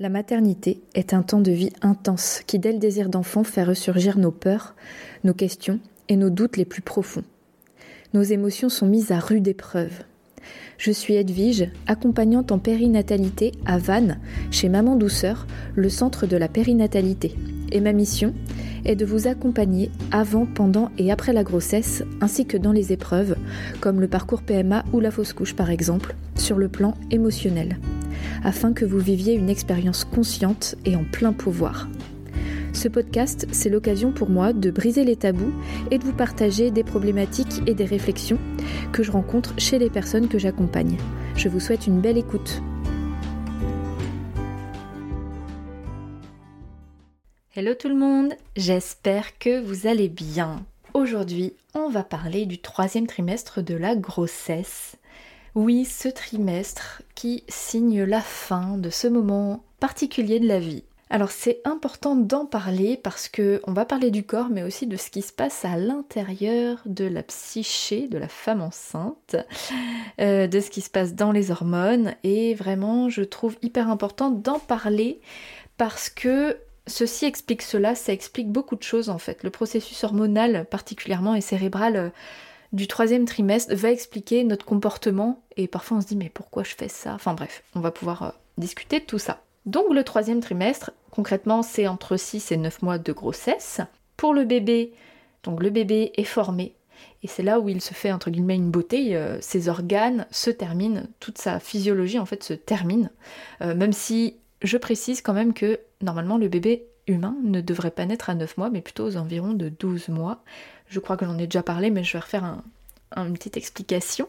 La maternité est un temps de vie intense qui, dès le désir d'enfant, fait ressurgir nos peurs, nos questions et nos doutes les plus profonds. Nos émotions sont mises à rude épreuve. Je suis Edwige, accompagnante en périnatalité à Vannes, chez Maman Douceur, le centre de la périnatalité. Et ma mission est de vous accompagner avant, pendant et après la grossesse, ainsi que dans les épreuves, comme le parcours PMA ou la fausse couche par exemple, sur le plan émotionnel afin que vous viviez une expérience consciente et en plein pouvoir. Ce podcast, c'est l'occasion pour moi de briser les tabous et de vous partager des problématiques et des réflexions que je rencontre chez les personnes que j'accompagne. Je vous souhaite une belle écoute. Hello tout le monde, j'espère que vous allez bien. Aujourd'hui, on va parler du troisième trimestre de la grossesse oui, ce trimestre qui signe la fin de ce moment particulier de la vie. Alors c'est important d'en parler parce que on va parler du corps mais aussi de ce qui se passe à l'intérieur de la psyché de la femme enceinte, euh, de ce qui se passe dans les hormones et vraiment je trouve hyper important d'en parler parce que ceci explique cela, ça explique beaucoup de choses en fait. Le processus hormonal particulièrement et cérébral euh, du troisième trimestre va expliquer notre comportement et parfois on se dit mais pourquoi je fais ça? Enfin bref, on va pouvoir euh, discuter de tout ça. Donc le troisième trimestre, concrètement c'est entre 6 et 9 mois de grossesse. Pour le bébé, donc le bébé est formé et c'est là où il se fait entre guillemets une beauté, euh, ses organes se terminent, toute sa physiologie en fait se termine, euh, même si je précise quand même que normalement le bébé humain ne devrait pas naître à 9 mois mais plutôt aux environs de 12 mois. Je crois que j'en ai déjà parlé, mais je vais refaire une petite explication.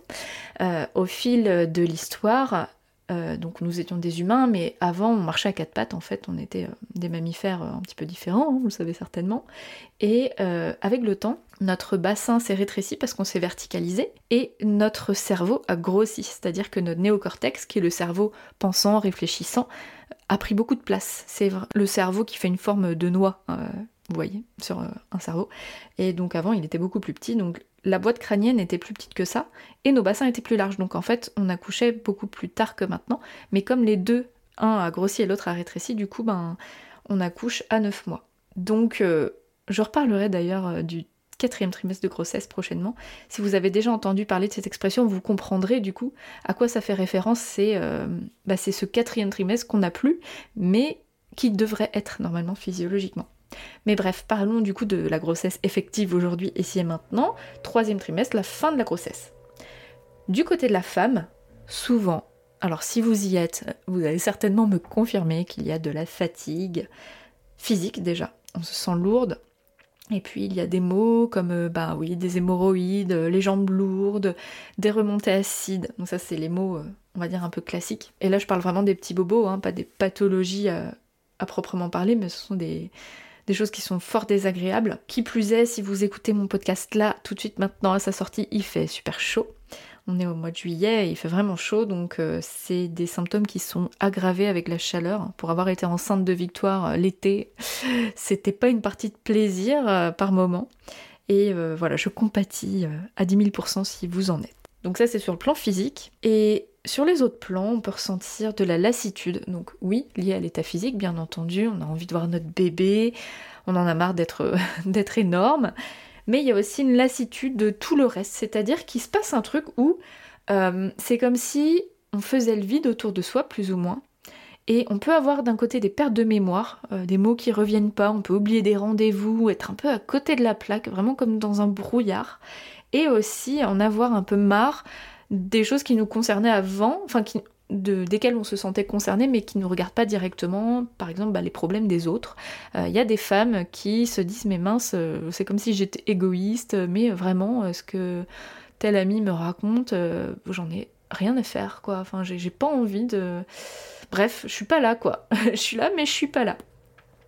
Euh, au fil de l'histoire, euh, donc nous étions des humains, mais avant on marchait à quatre pattes, en fait on était euh, des mammifères un petit peu différents, hein, vous le savez certainement. Et avec le temps, notre bassin s'est rétréci parce qu'on s'est verticalisé et notre cerveau a grossi, c'est-à-dire que notre néocortex, qui est le cerveau pensant, réfléchissant, a pris beaucoup de place. C'est le cerveau qui fait une forme de noix vous voyez, sur euh, un cerveau. Et donc avant, il était beaucoup plus petit, la boîte crânienne était plus petite que ça, et nos bassins étaient plus larges. Donc en fait, on accouchait beaucoup plus tard que maintenant, mais comme les deux, un a grossi et l'autre a rétréci, du coup, ben, on accouche à 9 mois. Donc euh, je reparlerai d'ailleurs euh, du quatrième trimestre de grossesse prochainement. Si vous avez déjà entendu parler de cette expression, vous comprendrez du coup à quoi ça fait référence. C'est bah, ce quatrième trimestre qu'on n'a plus, mais qui devrait être normalement physiologiquement. Mais bref, parlons du coup de la grossesse effective aujourd'hui, ici et maintenant. Troisième trimestre, la fin de la grossesse. Du côté de la femme, souvent, alors si vous y êtes, vous allez certainement me confirmer qu'il y a de la fatigue physique déjà. On se sent lourde. Et puis il y a des mots comme bah oui, des hémorroïdes, les jambes lourdes, des remontées acides. Donc ça c'est les mots, euh, on va dire un peu classiques. Et là je parle vraiment des petits bobos, hein, pas des pathologies euh, à proprement parler, mais ce sont des, des choses qui sont fort désagréables. Qui plus est, si vous écoutez mon podcast là, tout de suite maintenant à sa sortie, il fait super chaud. On est au mois de juillet, et il fait vraiment chaud, donc euh, c'est des symptômes qui sont aggravés avec la chaleur. Pour avoir été enceinte de Victoire euh, l'été, c'était pas une partie de plaisir euh, par moment. Et voilà, je compatis à 10 000% si vous en êtes. Donc ça c'est sur le plan physique. Et sur les autres plans, on peut ressentir de la lassitude. Donc oui, lié à l'état physique, bien entendu, on a envie de voir notre bébé, on en a marre d'être d'être énorme. Mais il y a aussi une lassitude de tout le reste, c'est-à-dire qu'il se passe un truc où euh, c'est comme si on faisait le vide autour de soi, plus ou moins. Et on peut avoir d'un côté des pertes de mémoire, euh, des mots qui reviennent pas, on peut oublier des rendez-vous, être un peu à côté de la plaque, vraiment comme dans un brouillard. Et aussi en avoir un peu marre des choses qui nous concernaient avant, enfin de, desquelles on se sentait concerné mais qui ne nous regardent pas directement, par exemple bah, les problèmes des autres. Il euh, y a des femmes qui se disent mais mince, euh, c'est comme si j'étais égoïste, mais vraiment euh, ce que tel ami me raconte, j'en ai rien à faire quoi, enfin j'ai pas envie de... Bref, je suis pas là quoi, je suis là mais je suis pas là.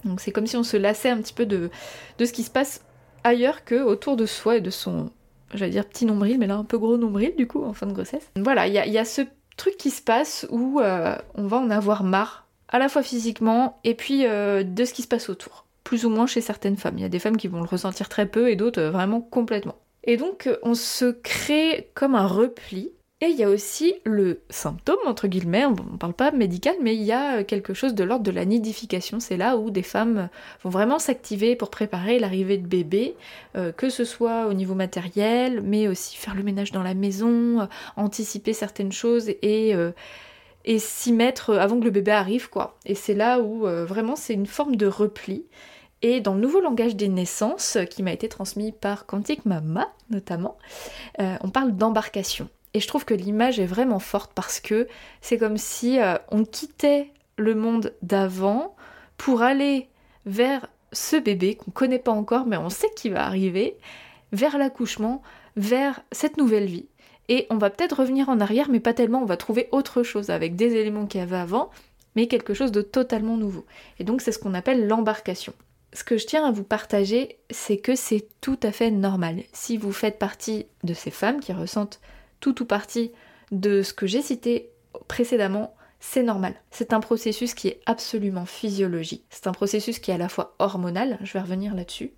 Donc c'est comme si on se lassait un petit peu de, de ce qui se passe ailleurs que autour de soi et de son j'allais dire petit nombril, mais là un peu gros nombril du coup en fin de grossesse. Voilà, il y a, ce truc qui se passe où euh, on va en avoir marre, à la fois physiquement et puis euh, de ce qui se passe autour. Plus ou moins chez certaines femmes. Il y a des femmes qui vont le ressentir très peu et d'autres euh, vraiment complètement. Et donc on se crée comme un repli Et il y a aussi le symptôme, entre guillemets, on ne parle pas médical, mais il y a quelque chose de l'ordre de la nidification. C'est là où des femmes vont vraiment s'activer pour préparer l'arrivée de bébé, euh, que ce soit au niveau matériel, mais aussi faire le ménage dans la maison, euh, anticiper certaines choses et, euh, et s'y mettre avant que le bébé arrive, quoi. Et c'est là où vraiment c'est une forme de repli. Et dans le nouveau langage des naissances, qui m'a été transmis par Quantique Mama notamment, on parle d'embarcation. Et je trouve que l'image est vraiment forte parce que c'est comme si euh, on quittait le monde d'avant pour aller vers ce bébé qu'on connaît pas encore mais on sait qu'il va arriver, vers l'accouchement, vers cette nouvelle vie. Et on va peut-être revenir en arrière mais pas tellement, on va trouver autre chose avec des éléments qu'il y avait avant mais quelque chose de totalement nouveau. Et donc c'est ce qu'on appelle l'embarcation. Ce que je tiens à vous partager, c'est que c'est tout à fait normal. Si vous faites partie de ces femmes qui ressentent tout ou partie de ce que j'ai cité précédemment, c'est normal. C'est un processus qui est absolument physiologique. C'est un processus qui est à la fois hormonal, je vais revenir là-dessus,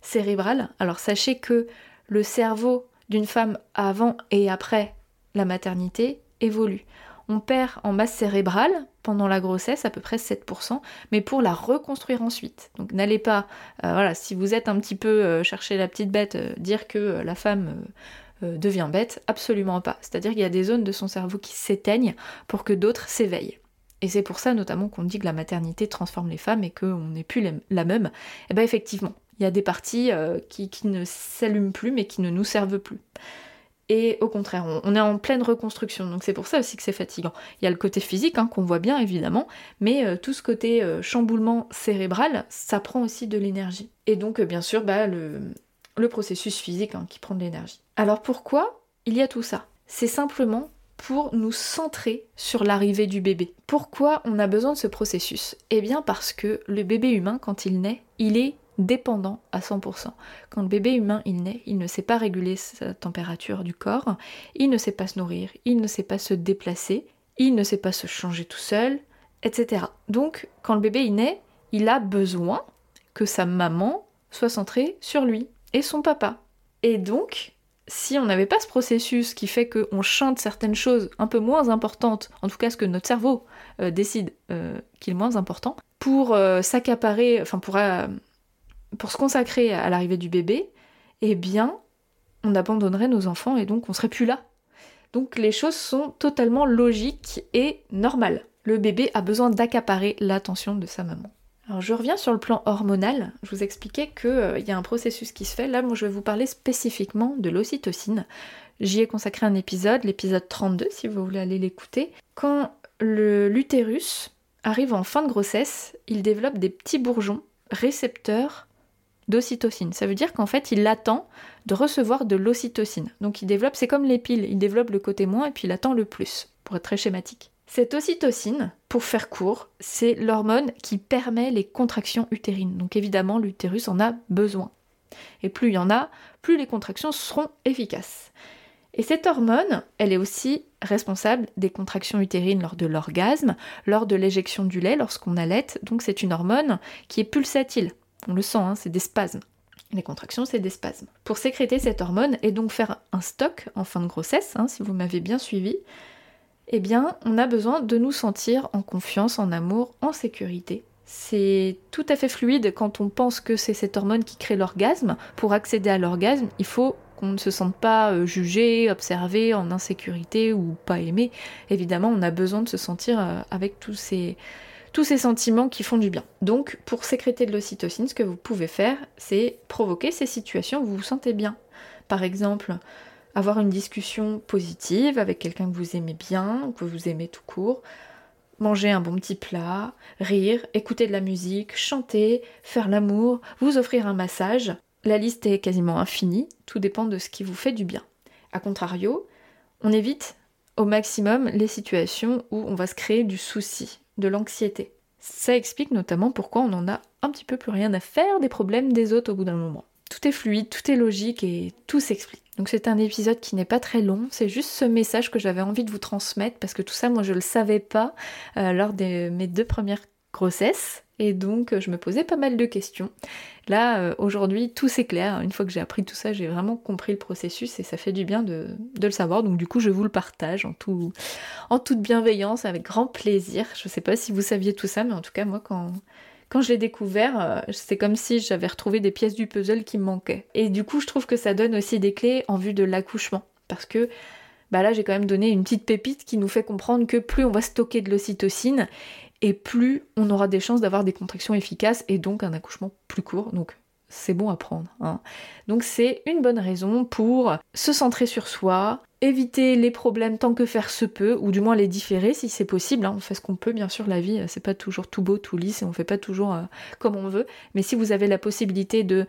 cérébral. Alors sachez que le cerveau d'une femme avant et après la maternité évolue. On perd en masse cérébrale pendant la grossesse à peu près 7%, mais pour la reconstruire ensuite. Donc n'allez pas, euh, voilà, si vous êtes un petit peu euh, chercher la petite bête, euh, dire que la femme euh, devient bête, absolument pas. C'est-à-dire qu'il y a des zones de son cerveau qui s'éteignent pour que d'autres s'éveillent. Et c'est pour ça notamment qu'on dit que la maternité transforme les femmes et qu'on n'est plus la même. Et eh bien effectivement, il y a des parties euh, qui, ne s'allument plus mais qui ne nous servent plus. Et au contraire, on, est en pleine reconstruction, donc c'est pour ça aussi que c'est fatigant. Il y a le côté physique hein, qu'on voit bien évidemment, mais euh, tout ce côté chamboulement cérébral, ça prend aussi de l'énergie. Et donc bien sûr, bah, le, le processus physique hein, qui prend de l'énergie. Alors pourquoi il y a tout ça? C'est simplement pour nous centrer sur l'arrivée du bébé. Pourquoi on a besoin de ce processus? Eh bien parce que le bébé humain, quand il naît, il est dépendant à 100%. Quand le bébé humain il naît, il ne sait pas réguler sa température du corps, il ne sait pas se nourrir, il ne sait pas se déplacer, il ne sait pas se changer tout seul, etc. Donc quand le bébé il naît, il a besoin que sa maman soit centrée sur lui et son papa. Et donc, si on n'avait pas ce processus qui fait qu'on chante certaines choses un peu moins importantes, en tout cas ce que notre cerveau euh, décide euh, qu'il est moins important, pour euh, s'accaparer, enfin pour, pour se consacrer à l'arrivée du bébé, eh bien, on abandonnerait nos enfants et donc on serait plus là. Donc les choses sont totalement logiques et normales. Le bébé a besoin d'accaparer l'attention de sa maman. Alors je reviens sur le plan hormonal, je vous expliquais qu'il euh, y a un processus qui se fait, là moi je vais vous parler spécifiquement de l'ocytocine. J'y ai consacré un épisode, l'épisode 32 si vous voulez aller l'écouter. Quand l'utérus arrive en fin de grossesse, il développe des petits bourgeons récepteurs d'ocytocine. Ça veut dire qu'en fait il attend de recevoir de l'ocytocine. Donc il développe, c'est comme les piles, il développe le côté moins et puis il attend le plus, pour être très schématique. Cette ocytocine, pour faire court, c'est l'hormone qui permet les contractions utérines. Donc évidemment, l'utérus en a besoin. Et plus il y en a, plus les contractions seront efficaces. Et cette hormone, elle est aussi responsable des contractions utérines lors de l'orgasme, lors de l'éjection du lait, lorsqu'on allait. Donc c'est une hormone qui est pulsatile. On le sent, hein, c'est des spasmes. Les contractions, c'est des spasmes. Pour sécréter cette hormone et donc faire un stock en fin de grossesse, hein, si vous m'avez bien suivi, eh bien, on a besoin de nous sentir en confiance, en amour, en sécurité. C'est tout à fait fluide quand on pense que c'est cette hormone qui crée l'orgasme. Pour accéder à l'orgasme, il faut qu'on ne se sente pas euh, jugé, observé, en insécurité ou pas aimé. Évidemment, on a besoin de se sentir euh, avec tous ces, tous ces sentiments qui font du bien. Donc, pour sécréter de l'ocytocine, ce que vous pouvez faire, c'est provoquer ces situations où vous vous sentez bien. Par exemple, avoir une discussion positive avec quelqu'un que vous aimez bien, que vous aimez tout court, manger un bon petit plat, rire, écouter de la musique, chanter, faire l'amour, vous offrir un massage. La liste est quasiment infinie, tout dépend de ce qui vous fait du bien. A contrario, on évite au maximum les situations où on va se créer du souci, de l'anxiété. Ça explique notamment pourquoi on en a un petit peu plus rien à faire des problèmes des autres au bout d'un moment. Tout est fluide, tout est logique et tout s'explique. Donc c'est un épisode qui n'est pas très long, c'est juste ce message que j'avais envie de vous transmettre parce que tout ça moi je le savais pas euh, lors de mes deux premières grossesses Et donc je me posais pas mal de questions. Là, aujourd'hui, tout s'éclaire. Une fois que j'ai appris tout ça, j'ai vraiment compris le processus et ça fait du bien de, le savoir. Donc du coup, je vous le partage en, tout, en toute bienveillance, avec grand plaisir. Je sais pas si vous saviez tout ça, mais en tout cas, moi, quand, quand je l'ai découvert, euh, c'est comme si j'avais retrouvé des pièces du puzzle qui me manquaient. Et du coup, je trouve que ça donne aussi des clés en vue de l'accouchement. Parce que bah là, j'ai quand même donné une petite pépite qui nous fait comprendre que plus on va stocker de l'ocytocine, et plus on aura des chances d'avoir des contractions efficaces et donc un accouchement plus court. Donc c'est bon à prendre. Hein. Donc c'est une bonne raison pour se centrer sur soi, éviter les problèmes tant que faire se peut, ou du moins les différer si c'est possible. Hein. On fait ce qu'on peut, bien sûr, la vie, c'est pas toujours tout beau, tout lisse, et on fait pas toujours euh, comme on veut. Mais si vous avez la possibilité de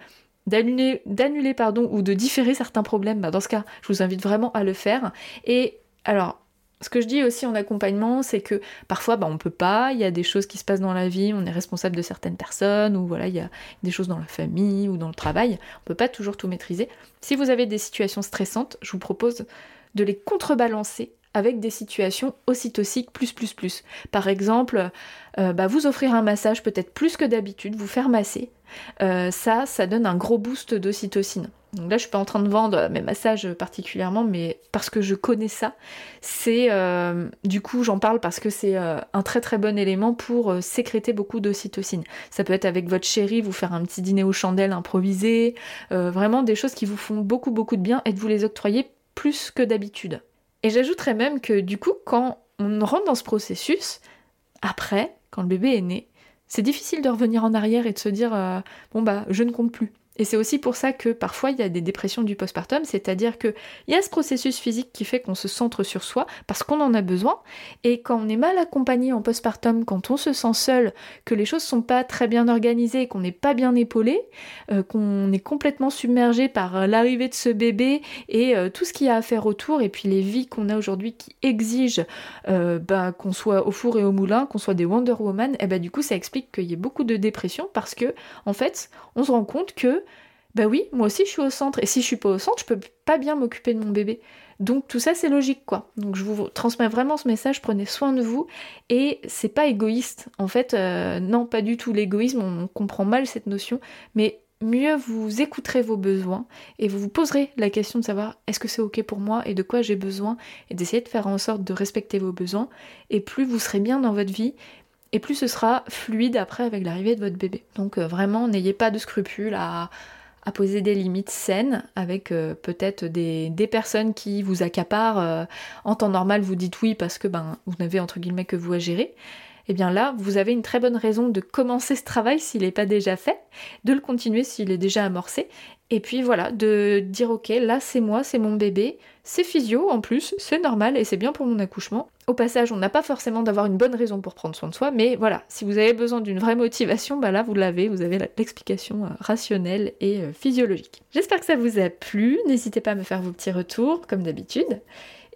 d'annuler pardon ou de différer certains problèmes, bah, dans ce cas, je vous invite vraiment à le faire. Et alors, ce que je dis aussi en accompagnement, c'est que parfois bah, on peut pas, il y a des choses qui se passent dans la vie, on est responsable de certaines personnes, ou voilà, il y a des choses dans la famille ou dans le travail, on peut pas toujours tout maîtriser. Si vous avez des situations stressantes, je vous propose de les contrebalancer avec des situations ocytociques plus plus plus. Par exemple, euh, bah, vous offrir un massage peut-être plus que d'habitude, vous faire masser. Euh, ça, ça donne un gros boost d'ocytocine. Donc là, je suis pas en train de vendre mes massages particulièrement, mais parce que je connais ça, c'est euh, du coup j'en parle parce que c'est un très très bon élément pour sécréter beaucoup d'ocytocine. Ça peut être avec votre chéri, vous faire un petit dîner aux chandelles improvisé, vraiment des choses qui vous font beaucoup beaucoup de bien et de vous les octroyer plus que d'habitude. Et j'ajouterais même que du coup, quand on rentre dans ce processus, après, quand le bébé est né, c'est difficile de revenir en arrière et de se dire euh, bon bah je ne compte plus. Et c'est aussi pour ça que parfois il y a des dépressions du postpartum, c'est-à-dire qu'il y a ce processus physique qui fait qu'on se centre sur soi parce qu'on en a besoin. Et quand on est mal accompagné en postpartum, quand on se sent seul, que les choses sont pas très bien organisées, qu'on n'est pas bien épaulé, euh, qu'on est complètement submergé par l'arrivée de ce bébé et euh, tout ce qu'il y a à faire autour, et puis les vies qu'on a aujourd'hui qui exigent euh, bah, qu'on soit au four et au moulin, qu'on soit des Wonder Woman, et bah du coup ça explique qu'il y ait beaucoup de dépression parce que en fait on se rend compte que bah oui, moi aussi je suis au centre, et si je suis pas au centre, je peux pas bien m'occuper de mon bébé. Donc tout ça c'est logique quoi. Donc je vous transmets vraiment ce message, prenez soin de vous, et c'est pas égoïste. En fait, euh, non, pas du tout l'égoïsme, on comprend mal cette notion, mais mieux vous écouterez vos besoins et vous vous poserez la question de savoir est-ce que c'est ok pour moi et de quoi j'ai besoin et d'essayer de faire en sorte de respecter vos besoins et plus vous serez bien dans votre vie et plus ce sera fluide après avec l'arrivée de votre bébé. Donc euh, vraiment n'ayez pas de scrupules à, à poser des limites saines avec euh, peut-être des, personnes qui vous accaparent. Euh, en temps normal, vous dites oui parce que ben, vous n'avez entre guillemets que vous à gérer. Et eh bien là, vous avez une très bonne raison de commencer ce travail s'il n'est pas déjà fait, de le continuer s'il est déjà amorcé, et puis voilà, de dire ok, là c'est moi, c'est mon bébé, c'est physio en plus, c'est normal et c'est bien pour mon accouchement. Au passage, on n'a pas forcément d'avoir une bonne raison pour prendre soin de soi, mais voilà, si vous avez besoin d'une vraie motivation, bah là vous l'avez, vous avez l'explication euh, rationnelle et euh, physiologique. J'espère que ça vous a plu, n'hésitez pas à me faire vos petits retours comme d'habitude.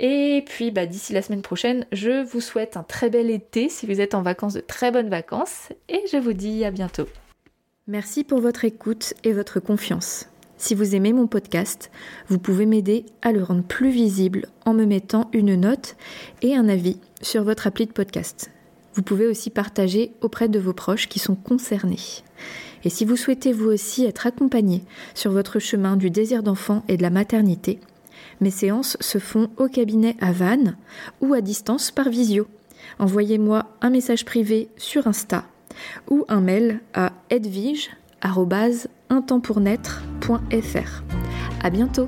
Et puis bah, d'ici la semaine prochaine, je vous souhaite un très bel été si vous êtes en vacances, de très bonnes vacances, et je vous dis à bientôt. Merci pour votre écoute et votre confiance. Si vous aimez mon podcast, vous pouvez m'aider à le rendre plus visible en me mettant une note et un avis sur votre appli de podcast. Vous pouvez aussi partager auprès de vos proches qui sont concernés. Et si vous souhaitez vous aussi être accompagné sur votre chemin du désir d'enfant et de la maternité, mes séances se font au cabinet à Vannes ou à distance par visio. Envoyez-moi un message privé sur Insta ou un mail à edvige.com un temps pour naître.fr. À bientôt!